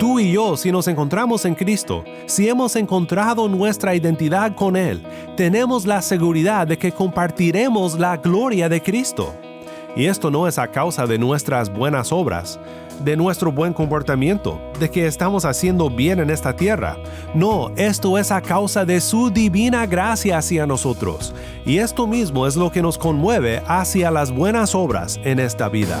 Tú y yo, si nos encontramos en Cristo, si hemos encontrado nuestra identidad con Él, tenemos la seguridad de que compartiremos la gloria de Cristo. Y esto no es a causa de nuestras buenas obras, de nuestro buen comportamiento, de que estamos haciendo bien en esta tierra. No, esto es a causa de su divina gracia hacia nosotros. Y esto mismo es lo que nos conmueve hacia las buenas obras en esta vida.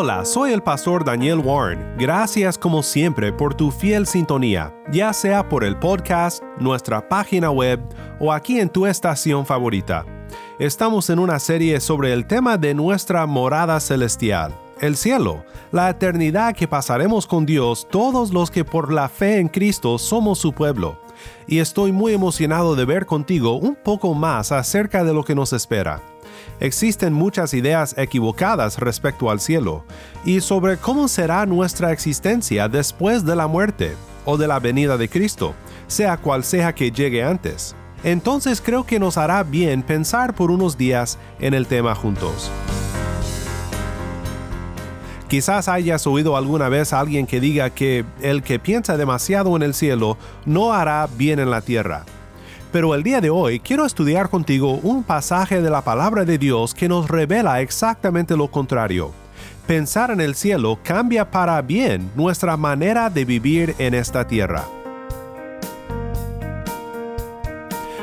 Hola, soy el pastor Daniel Warren. Gracias como siempre por tu fiel sintonía, ya sea por el podcast, nuestra página web o aquí en tu estación favorita. Estamos en una serie sobre el tema de nuestra morada celestial, el cielo, la eternidad que pasaremos con Dios todos los que por la fe en Cristo somos su pueblo. Y estoy muy emocionado de ver contigo un poco más acerca de lo que nos espera. Existen muchas ideas equivocadas respecto al cielo y sobre cómo será nuestra existencia después de la muerte o de la venida de Cristo, sea cual sea que llegue antes. Entonces creo que nos hará bien pensar por unos días en el tema juntos. Quizás hayas oído alguna vez a alguien que diga que el que piensa demasiado en el cielo no hará bien en la tierra. Pero el día de hoy quiero estudiar contigo un pasaje de la palabra de Dios que nos revela exactamente lo contrario. Pensar en el cielo cambia para bien nuestra manera de vivir en esta tierra.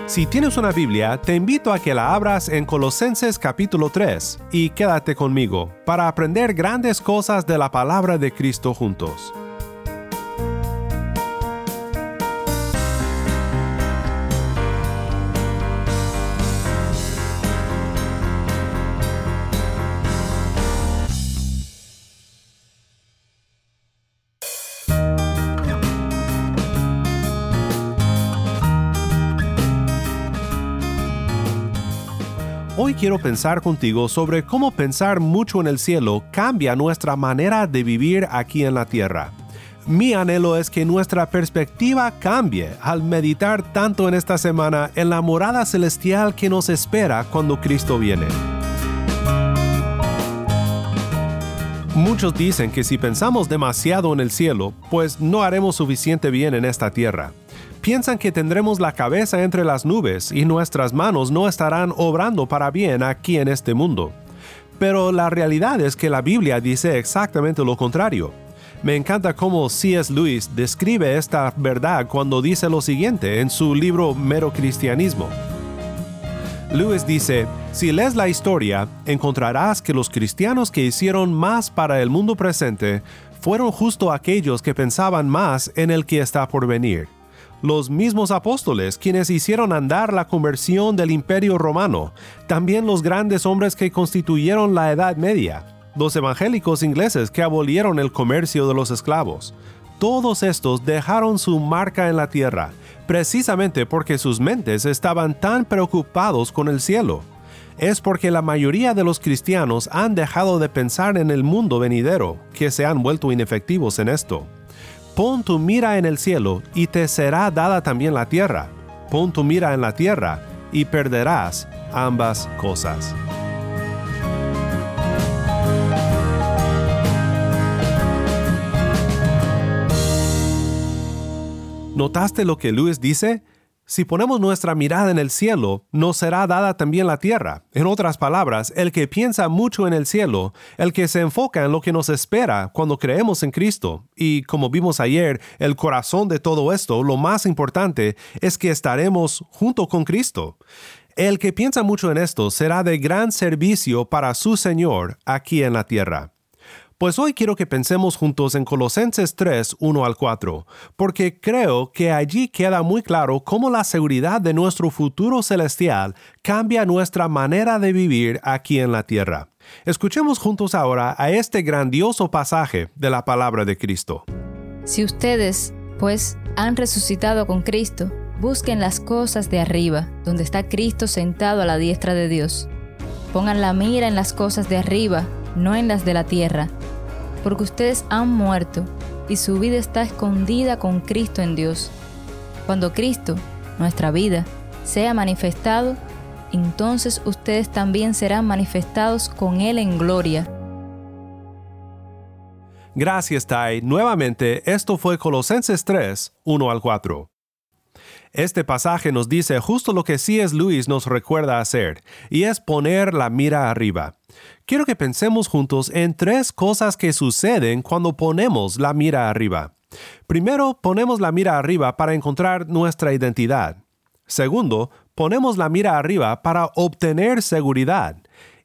Si tienes una Biblia, te invito a que la abras en Colosenses capítulo 3 y quédate conmigo para aprender grandes cosas de la palabra de Cristo juntos. Quiero pensar contigo sobre cómo pensar mucho en el cielo cambia nuestra manera de vivir aquí en la tierra. Mi anhelo es que nuestra perspectiva cambie al meditar tanto en esta semana en la morada celestial que nos espera cuando Cristo viene. Muchos dicen que si pensamos demasiado en el cielo, pues no haremos suficiente bien en esta tierra piensan que tendremos la cabeza entre las nubes y nuestras manos no estarán obrando para bien aquí en este mundo. Pero la realidad es que la Biblia dice exactamente lo contrario. Me encanta cómo C.S. Lewis describe esta verdad cuando dice lo siguiente en su libro Mero Cristianismo. Lewis dice, si lees la historia, encontrarás que los cristianos que hicieron más para el mundo presente fueron justo aquellos que pensaban más en el que está por venir los mismos apóstoles quienes hicieron andar la conversión del imperio romano, también los grandes hombres que constituyeron la Edad Media, los evangélicos ingleses que abolieron el comercio de los esclavos. Todos estos dejaron su marca en la tierra, precisamente porque sus mentes estaban tan preocupados con el cielo. Es porque la mayoría de los cristianos han dejado de pensar en el mundo venidero, que se han vuelto inefectivos en esto. Pon tu mira en el cielo y te será dada también la tierra. Pon tu mira en la tierra y perderás ambas cosas. ¿Notaste lo que Luis dice? Si ponemos nuestra mirada en el cielo, nos será dada también la tierra. En otras palabras, el que piensa mucho en el cielo, el que se enfoca en lo que nos espera cuando creemos en Cristo, y como vimos ayer, el corazón de todo esto, lo más importante, es que estaremos junto con Cristo. El que piensa mucho en esto será de gran servicio para su Señor aquí en la tierra. Pues hoy quiero que pensemos juntos en Colosenses 3, 1 al 4, porque creo que allí queda muy claro cómo la seguridad de nuestro futuro celestial cambia nuestra manera de vivir aquí en la tierra. Escuchemos juntos ahora a este grandioso pasaje de la palabra de Cristo. Si ustedes, pues, han resucitado con Cristo, busquen las cosas de arriba, donde está Cristo sentado a la diestra de Dios. Pongan la mira en las cosas de arriba, no en las de la tierra, porque ustedes han muerto y su vida está escondida con Cristo en Dios. Cuando Cristo, nuestra vida, sea manifestado, entonces ustedes también serán manifestados con Él en gloria. Gracias, Tai. Nuevamente, esto fue Colosenses 3, 1 al 4. Este pasaje nos dice justo lo que C.S. Lewis nos recuerda hacer, y es poner la mira arriba. Quiero que pensemos juntos en tres cosas que suceden cuando ponemos la mira arriba. Primero, ponemos la mira arriba para encontrar nuestra identidad. Segundo, ponemos la mira arriba para obtener seguridad.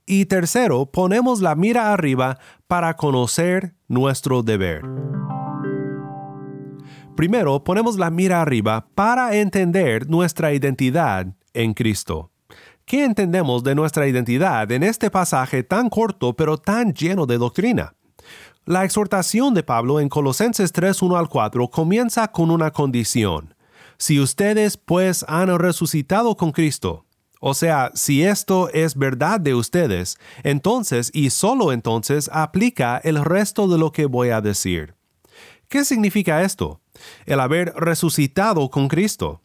Y tercero, ponemos la mira arriba para conocer nuestro deber. Primero, ponemos la mira arriba para entender nuestra identidad en Cristo. ¿Qué entendemos de nuestra identidad en este pasaje tan corto pero tan lleno de doctrina? La exhortación de Pablo en Colosenses 3, 1 al 4 comienza con una condición. Si ustedes pues han resucitado con Cristo, o sea, si esto es verdad de ustedes, entonces y solo entonces aplica el resto de lo que voy a decir. ¿Qué significa esto? El haber resucitado con Cristo.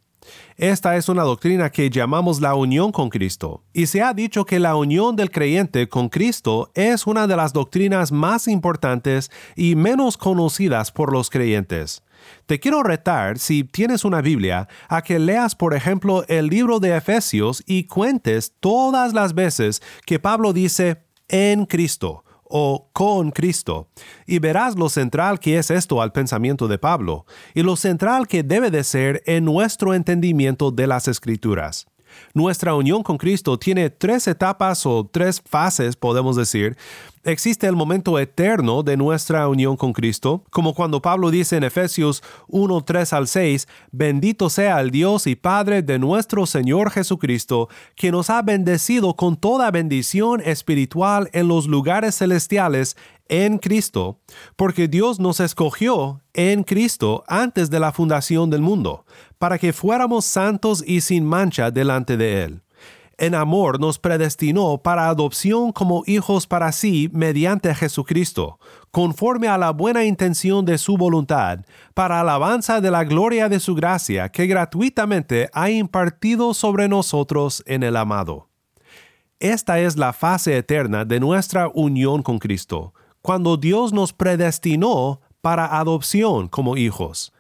Esta es una doctrina que llamamos la unión con Cristo, y se ha dicho que la unión del creyente con Cristo es una de las doctrinas más importantes y menos conocidas por los creyentes. Te quiero retar, si tienes una Biblia, a que leas, por ejemplo, el libro de Efesios y cuentes todas las veces que Pablo dice en Cristo o con Cristo, y verás lo central que es esto al pensamiento de Pablo, y lo central que debe de ser en nuestro entendimiento de las Escrituras. Nuestra unión con Cristo tiene tres etapas o tres fases, podemos decir. Existe el momento eterno de nuestra unión con Cristo, como cuando Pablo dice en Efesios 1, 3 al 6, bendito sea el Dios y Padre de nuestro Señor Jesucristo, que nos ha bendecido con toda bendición espiritual en los lugares celestiales en Cristo, porque Dios nos escogió en Cristo antes de la fundación del mundo, para que fuéramos santos y sin mancha delante de Él. En amor nos predestinó para adopción como hijos para sí mediante Jesucristo, conforme a la buena intención de su voluntad, para alabanza de la gloria de su gracia que gratuitamente ha impartido sobre nosotros en el amado. Esta es la fase eterna de nuestra unión con Cristo, cuando Dios nos predestinó para adopción como hijos.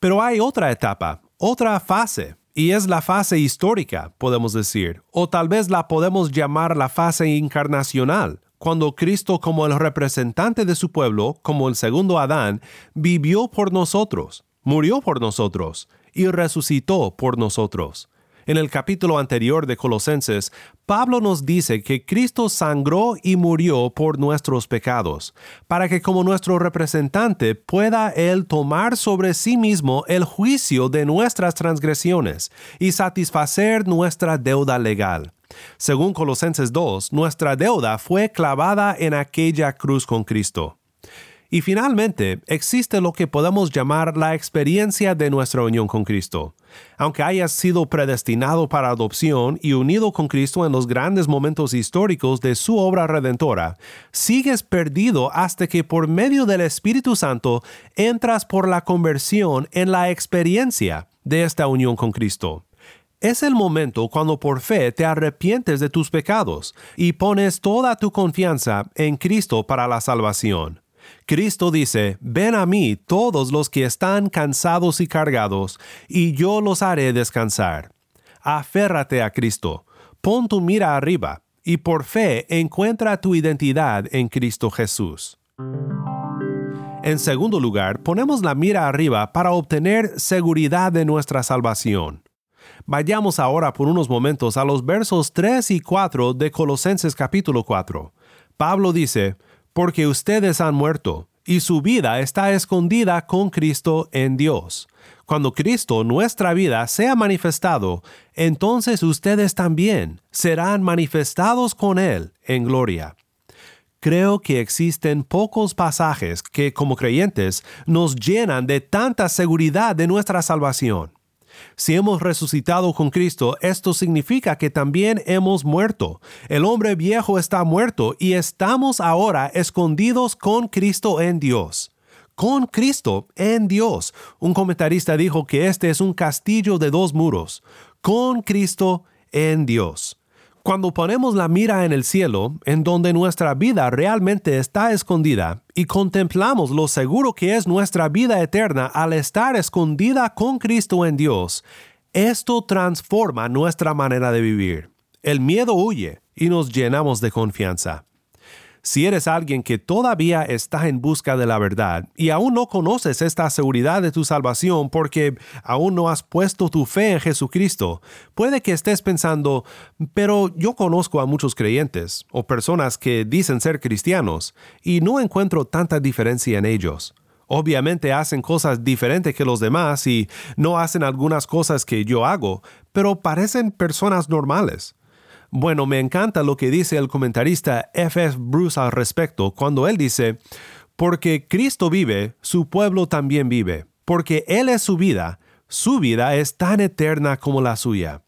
Pero hay otra etapa, otra fase, y es la fase histórica, podemos decir, o tal vez la podemos llamar la fase encarnacional, cuando Cristo como el representante de su pueblo, como el segundo Adán, vivió por nosotros, murió por nosotros y resucitó por nosotros. En el capítulo anterior de Colosenses, Pablo nos dice que Cristo sangró y murió por nuestros pecados, para que como nuestro representante pueda Él tomar sobre sí mismo el juicio de nuestras transgresiones y satisfacer nuestra deuda legal. Según Colosenses 2, nuestra deuda fue clavada en aquella cruz con Cristo. Y finalmente, existe lo que podemos llamar la experiencia de nuestra unión con Cristo. Aunque hayas sido predestinado para adopción y unido con Cristo en los grandes momentos históricos de su obra redentora, sigues perdido hasta que por medio del Espíritu Santo entras por la conversión en la experiencia de esta unión con Cristo. Es el momento cuando por fe te arrepientes de tus pecados y pones toda tu confianza en Cristo para la salvación. Cristo dice, ven a mí todos los que están cansados y cargados, y yo los haré descansar. Aférrate a Cristo, pon tu mira arriba, y por fe encuentra tu identidad en Cristo Jesús. En segundo lugar, ponemos la mira arriba para obtener seguridad de nuestra salvación. Vayamos ahora por unos momentos a los versos 3 y 4 de Colosenses capítulo 4. Pablo dice, porque ustedes han muerto, y su vida está escondida con Cristo en Dios. Cuando Cristo, nuestra vida, sea manifestado, entonces ustedes también serán manifestados con Él en gloria. Creo que existen pocos pasajes que como creyentes nos llenan de tanta seguridad de nuestra salvación. Si hemos resucitado con Cristo, esto significa que también hemos muerto. El hombre viejo está muerto y estamos ahora escondidos con Cristo en Dios. Con Cristo en Dios. Un comentarista dijo que este es un castillo de dos muros. Con Cristo en Dios. Cuando ponemos la mira en el cielo, en donde nuestra vida realmente está escondida, y contemplamos lo seguro que es nuestra vida eterna al estar escondida con Cristo en Dios, esto transforma nuestra manera de vivir. El miedo huye y nos llenamos de confianza. Si eres alguien que todavía está en busca de la verdad y aún no conoces esta seguridad de tu salvación porque aún no has puesto tu fe en Jesucristo, puede que estés pensando, pero yo conozco a muchos creyentes o personas que dicen ser cristianos y no encuentro tanta diferencia en ellos. Obviamente hacen cosas diferentes que los demás y no hacen algunas cosas que yo hago, pero parecen personas normales. Bueno, me encanta lo que dice el comentarista F.F. Bruce al respecto cuando él dice, porque Cristo vive, su pueblo también vive, porque Él es su vida, su vida es tan eterna como la suya.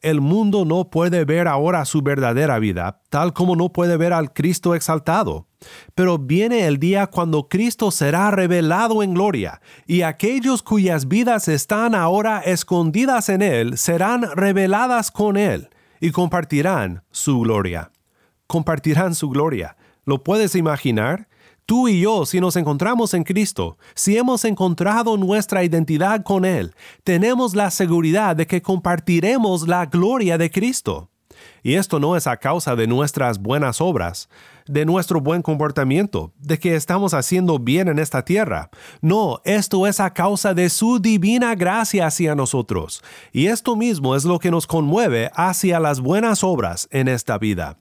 El mundo no puede ver ahora su verdadera vida, tal como no puede ver al Cristo exaltado. Pero viene el día cuando Cristo será revelado en gloria, y aquellos cuyas vidas están ahora escondidas en Él serán reveladas con Él y compartirán su gloria. Compartirán su gloria. ¿Lo puedes imaginar? Tú y yo, si nos encontramos en Cristo, si hemos encontrado nuestra identidad con Él, tenemos la seguridad de que compartiremos la gloria de Cristo. Y esto no es a causa de nuestras buenas obras, de nuestro buen comportamiento, de que estamos haciendo bien en esta tierra. No, esto es a causa de su divina gracia hacia nosotros. Y esto mismo es lo que nos conmueve hacia las buenas obras en esta vida.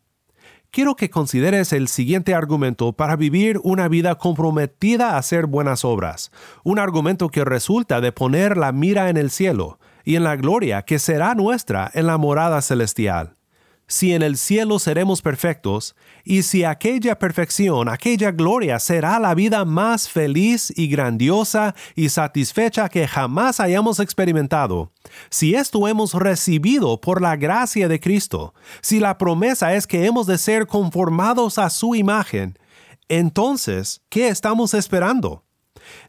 Quiero que consideres el siguiente argumento para vivir una vida comprometida a hacer buenas obras, un argumento que resulta de poner la mira en el cielo y en la gloria que será nuestra en la morada celestial si en el cielo seremos perfectos, y si aquella perfección, aquella gloria será la vida más feliz y grandiosa y satisfecha que jamás hayamos experimentado, si esto hemos recibido por la gracia de Cristo, si la promesa es que hemos de ser conformados a su imagen, entonces, ¿qué estamos esperando?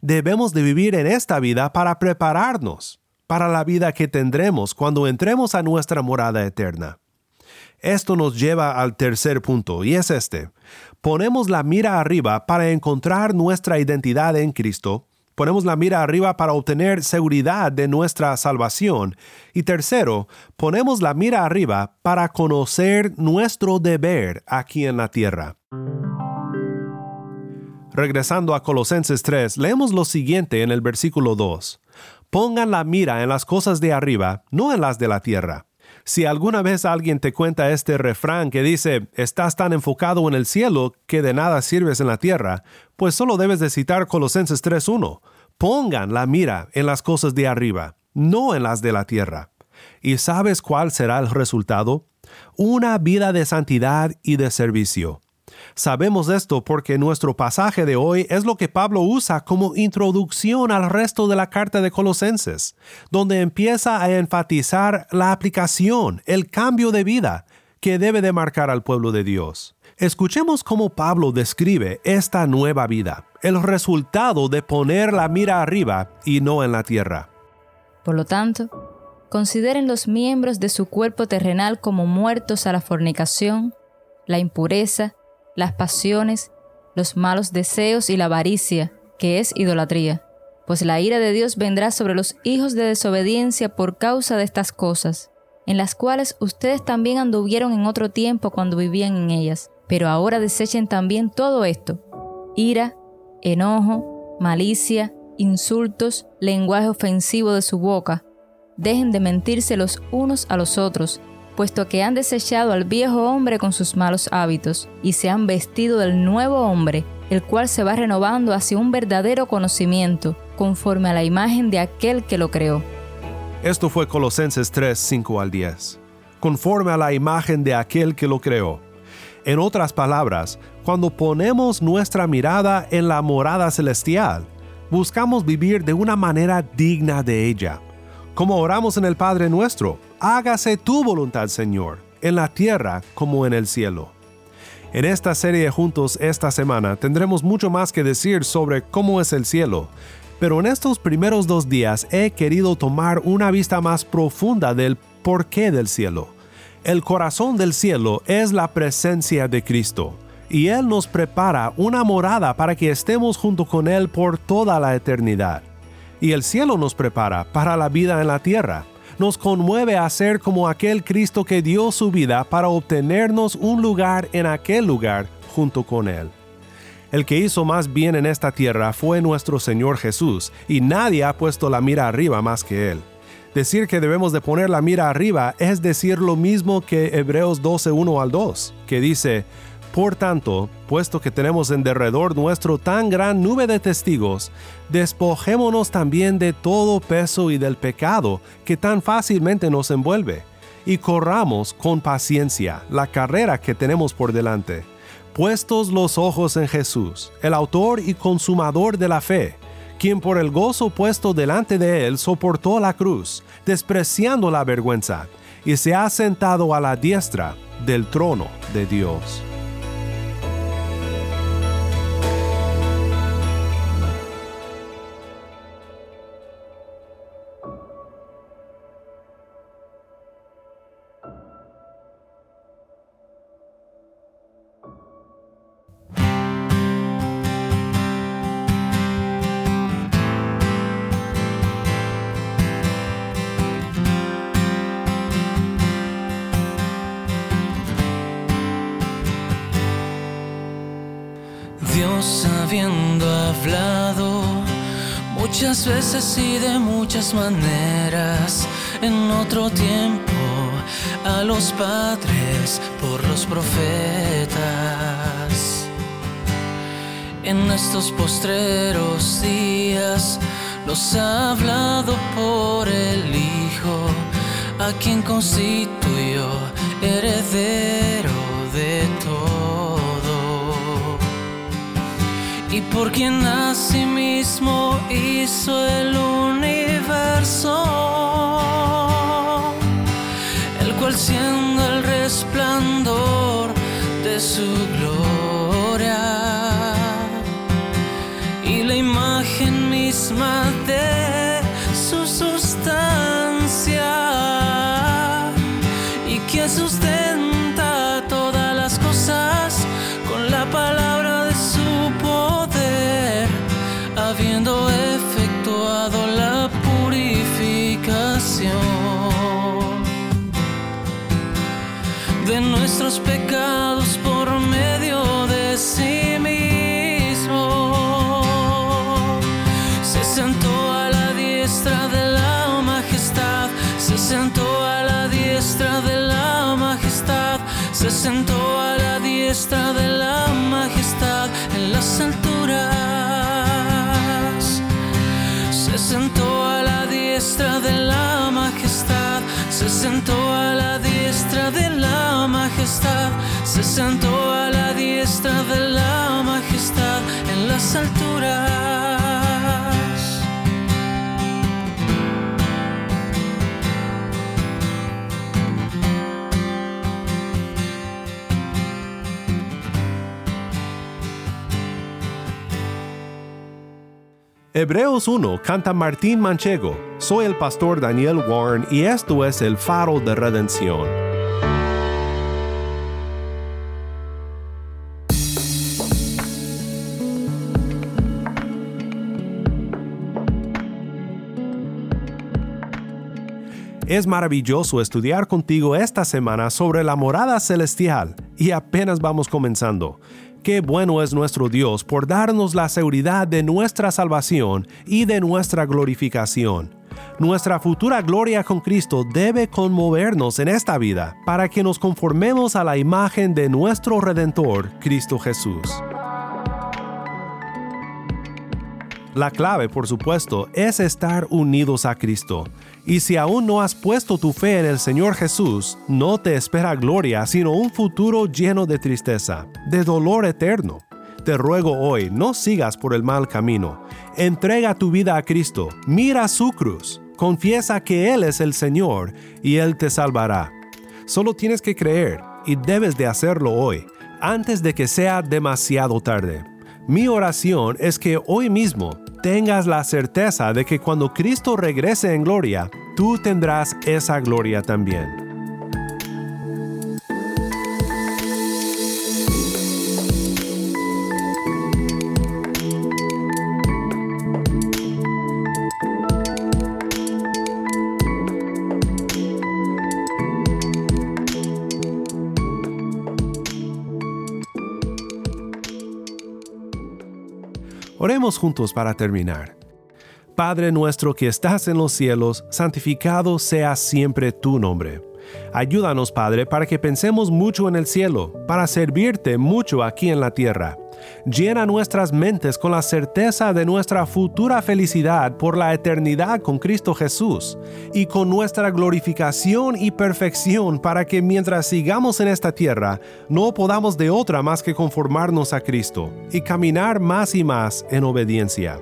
Debemos de vivir en esta vida para prepararnos para la vida que tendremos cuando entremos a nuestra morada eterna. Esto nos lleva al tercer punto, y es este. Ponemos la mira arriba para encontrar nuestra identidad en Cristo, ponemos la mira arriba para obtener seguridad de nuestra salvación, y tercero, ponemos la mira arriba para conocer nuestro deber aquí en la tierra. Regresando a Colosenses 3, leemos lo siguiente en el versículo 2. Pongan la mira en las cosas de arriba, no en las de la tierra si alguna vez alguien te cuenta este refrán que dice, estás tan enfocado en el cielo que de nada sirves en la tierra, pues solo debes de citar Colosenses 3.1. Pongan la mira en las cosas de arriba, no en las de la tierra. ¿Y sabes cuál será el resultado? Una vida de santidad y de servicio. Sabemos esto porque nuestro pasaje de hoy es lo que Pablo usa como introducción al resto de la carta de Colosenses, donde empieza a enfatizar la aplicación, el cambio de vida que debe de marcar al pueblo de Dios. Escuchemos cómo Pablo describe esta nueva vida, el resultado de poner la mira arriba y no en la tierra. Por lo tanto, consideren los miembros de su cuerpo terrenal como muertos a la fornicación, la impureza, las pasiones, los malos deseos y la avaricia, que es idolatría. Pues la ira de Dios vendrá sobre los hijos de desobediencia por causa de estas cosas, en las cuales ustedes también anduvieron en otro tiempo cuando vivían en ellas. Pero ahora desechen también todo esto, ira, enojo, malicia, insultos, lenguaje ofensivo de su boca. Dejen de mentirse los unos a los otros puesto que han desechado al viejo hombre con sus malos hábitos, y se han vestido del nuevo hombre, el cual se va renovando hacia un verdadero conocimiento, conforme a la imagen de aquel que lo creó. Esto fue Colosenses 3, 5 al 10. Conforme a la imagen de aquel que lo creó. En otras palabras, cuando ponemos nuestra mirada en la morada celestial, buscamos vivir de una manera digna de ella. Como oramos en el Padre nuestro, hágase tu voluntad, Señor, en la tierra como en el cielo. En esta serie juntos esta semana tendremos mucho más que decir sobre cómo es el cielo, pero en estos primeros dos días he querido tomar una vista más profunda del porqué del cielo. El corazón del cielo es la presencia de Cristo, y Él nos prepara una morada para que estemos junto con Él por toda la eternidad. Y el cielo nos prepara para la vida en la tierra. Nos conmueve a ser como aquel Cristo que dio su vida para obtenernos un lugar en aquel lugar junto con Él. El que hizo más bien en esta tierra fue nuestro Señor Jesús, y nadie ha puesto la mira arriba más que Él. Decir que debemos de poner la mira arriba es decir lo mismo que Hebreos 12, 1 al 2, que dice, Por tanto, puesto que tenemos en derredor nuestro tan gran nube de testigos, despojémonos también de todo peso y del pecado que tan fácilmente nos envuelve, y corramos con paciencia la carrera que tenemos por delante, puestos los ojos en Jesús, el autor y consumador de la fe, quien por el gozo puesto delante de él soportó la cruz, despreciando la vergüenza, y se ha sentado a la diestra del trono de Dios. Habiendo hablado muchas veces y de muchas maneras en otro tiempo a los padres por los profetas. En estos postreros días los ha hablado por el Hijo, a quien constituyó heredero y por quien asimismo hizo el universo, el cual siendo el resplandor de su gloria y la imagen misma de sentó a la diestra de la majestad en las alturas. Se sentó a la diestra de la majestad, se sentó a la diestra de la majestad, se sentó a la diestra de la majestad en las alturas. Hebreos 1 canta Martín Manchego. Soy el pastor Daniel Warren y esto es el faro de redención. Es maravilloso estudiar contigo esta semana sobre la morada celestial y apenas vamos comenzando. Qué bueno es nuestro Dios por darnos la seguridad de nuestra salvación y de nuestra glorificación. Nuestra futura gloria con Cristo debe conmovernos en esta vida para que nos conformemos a la imagen de nuestro Redentor, Cristo Jesús. La clave, por supuesto, es estar unidos a Cristo. Y si aún no has puesto tu fe en el Señor Jesús, no te espera gloria, sino un futuro lleno de tristeza, de dolor eterno. Te ruego hoy, no sigas por el mal camino. Entrega tu vida a Cristo, mira su cruz, confiesa que Él es el Señor y Él te salvará. Solo tienes que creer y debes de hacerlo hoy, antes de que sea demasiado tarde. Mi oración es que hoy mismo tengas la certeza de que cuando Cristo regrese en gloria, tú tendrás esa gloria también. Oremos juntos para terminar. Padre nuestro que estás en los cielos, santificado sea siempre tu nombre. Ayúdanos, Padre, para que pensemos mucho en el cielo, para servirte mucho aquí en la tierra. Llena nuestras mentes con la certeza de nuestra futura felicidad por la eternidad con Cristo Jesús y con nuestra glorificación y perfección para que mientras sigamos en esta tierra no podamos de otra más que conformarnos a Cristo y caminar más y más en obediencia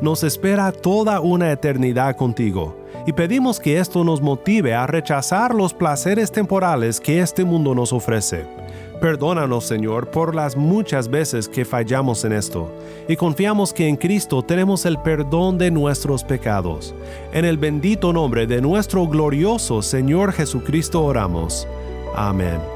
nos espera toda una eternidad contigo, y pedimos que esto nos motive a rechazar los placeres temporales que este mundo nos ofrece. Perdónanos, Señor, por las muchas veces que fallamos en esto, y confiamos que en Cristo tenemos el perdón de nuestros pecados. En el bendito nombre de nuestro glorioso Señor Jesucristo oramos. Amén.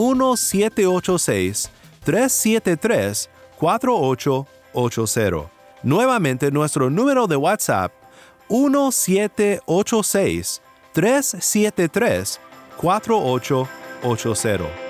1786-373-4880. Nuevamente nuestro número de WhatsApp 1786-373-4880.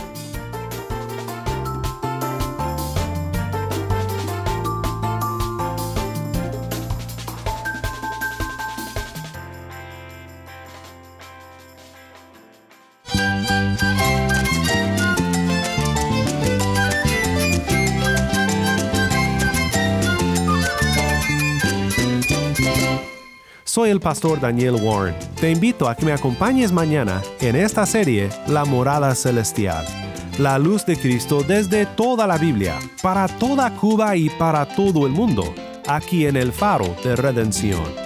pastor Daniel Warren. Te invito a que me acompañes mañana en esta serie La Morada Celestial. La luz de Cristo desde toda la Biblia, para toda Cuba y para todo el mundo, aquí en el faro de redención.